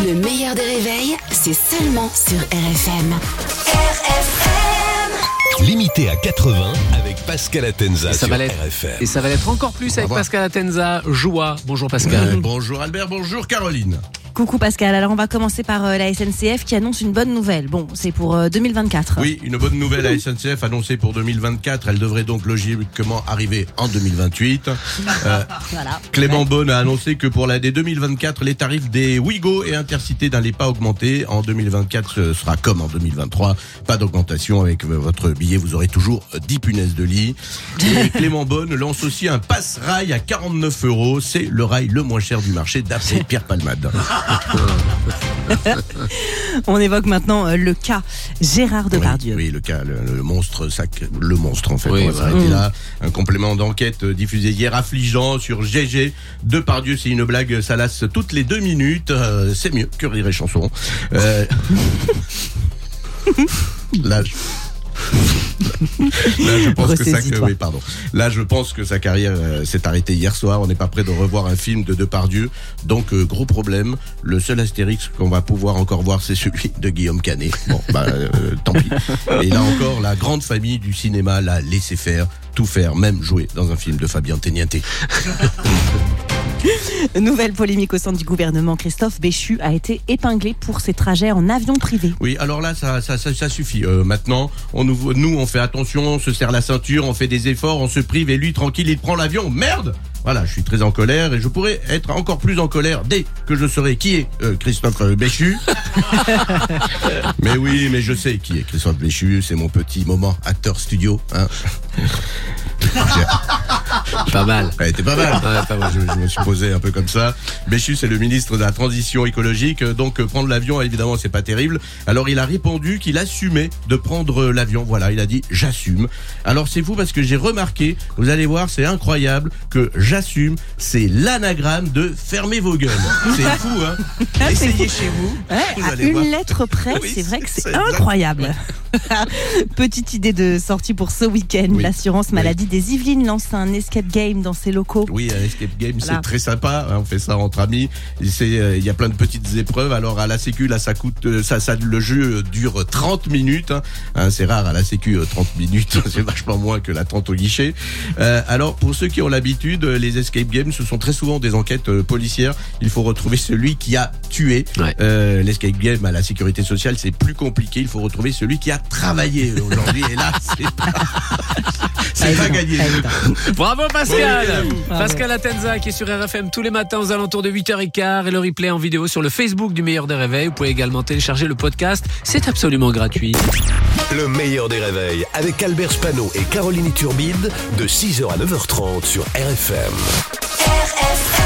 Le meilleur des réveils, c'est seulement sur RFM. RFM Limité à 80 avec Pascal Atenza Et ça sur va l'être. RFM. Et ça va l'être encore plus avec. Pascal Atenza. Joie. Bonjour Pascal. Euh, bonjour Albert, bonjour Caroline. Coucou Pascal, alors on va commencer par euh, la SNCF qui annonce une bonne nouvelle. Bon, c'est pour euh, 2024. Oui, une bonne nouvelle à SNCF annoncée pour 2024. Elle devrait donc logiquement arriver en 2028. Euh, Voilà. Clément Beaune a annoncé que pour l'année 2024, les tarifs des Ouigo et Intercité n'allaient pas augmenter. En 2024, ce sera comme en 2023. Pas d'augmentation avec euh, votre billet. Vous aurez toujours 10 punaises de lit. Et Clément Beaune lance aussi un passe-rail à 49 euros. C'est le rail le moins cher du marché d'après Pierre Palmade. On évoque maintenant euh, le cas Gérard Depardieu. Oui, oui, le cas, le, le monstre, sac, le monstre en fait. Oui, on va voilà. s'arrêter là. Un complément d'enquête euh, diffusé hier affligeant sur GG. Depardieu, c'est une blague, ça lasse toutes les deux minutes. Euh, c'est mieux que rire et chanson. Euh. Là, je pense que oui, pardon. Là, je pense que sa carrière euh, s'est arrêtée hier soir. On n'est pas prêt de revoir un film de Depardieu. Donc, euh, gros problème. Le seul Astérix qu'on va pouvoir encore voir, c'est celui de Guillaume Canet. Bon, bah, euh, tant pis. Et là encore, la grande famille du cinéma l'a laissé faire, tout faire, même jouer dans un film de Fabien Teniente. Nouvelle polémique au sein du gouvernement. Christophe Béchu a été épinglé pour ses trajets en avion privé. Oui, alors là, ça, ça, ça, ça suffit. Euh, maintenant, on nous, nous, on fait attention, on se serre la ceinture, on fait des efforts, on se prive et lui, tranquille, il prend l'avion. Merde Voilà, je suis très en colère et je pourrais être encore plus en colère dès que je saurai qui est euh, Christophe euh, Béchu. mais oui, mais je sais qui est Christophe Béchu. C'est mon petit moment acteur studio. Hein. Pas mal. Elle était pas mal. Ouais, pas mal. Je, je me suis posé un peu comme ça. Béchu, c'est le ministre de la transition écologique, donc euh, prendre l'avion, évidemment, c'est pas terrible. Alors il a répondu qu'il assumait de prendre euh, l'avion. Voilà, il a dit j'assume. Alors c'est fou parce que j'ai remarqué, vous allez voir, c'est incroyable que j'assume, c'est l'anagramme de fermez vos gueules. C'est fou, hein Essayez chez vous. Ouais, Vous à allez une voir. lettre près, Oui, c'est vrai que c'est incroyable. Petite idée de sortie pour ce week-end. Oui. L'assurance Oui. maladie des Yvelines lance un escape game dans ses locaux. Oui, un escape game, Voilà. c'est très sympa. hein, on fait ça entre amis. Euh, il y a plein de petites épreuves. Alors à la Sécu, là, ça coûte, euh, ça, ça, le jeu euh, dure 30 minutes. hein. Hein, c'est rare à la Sécu euh, 30 minutes. c'est vachement moins que la 30 au guichet. Euh, alors pour ceux qui ont l'habitude, les escape games, ce sont très souvent des enquêtes euh, policières. Il faut retrouver celui qui a tué. Ouais. Euh, l'escape game à la sécurité sociale, c'est plus compliqué. Il faut retrouver celui qui a travaillé aujourd'hui. Et là, c'est pas, c'est pas gagné. Bravo Pascal. Pascal Atenza qui est sur RFM tous les matins aux alentours de 8h15 et le replay en vidéo sur le Facebook du meilleur des réveils. Vous pouvez également télécharger le podcast. C'est absolument gratuit. Le meilleur des réveils avec Albert Spano et Caroline Turbide de 6h à 9h30 sur RFM. RFM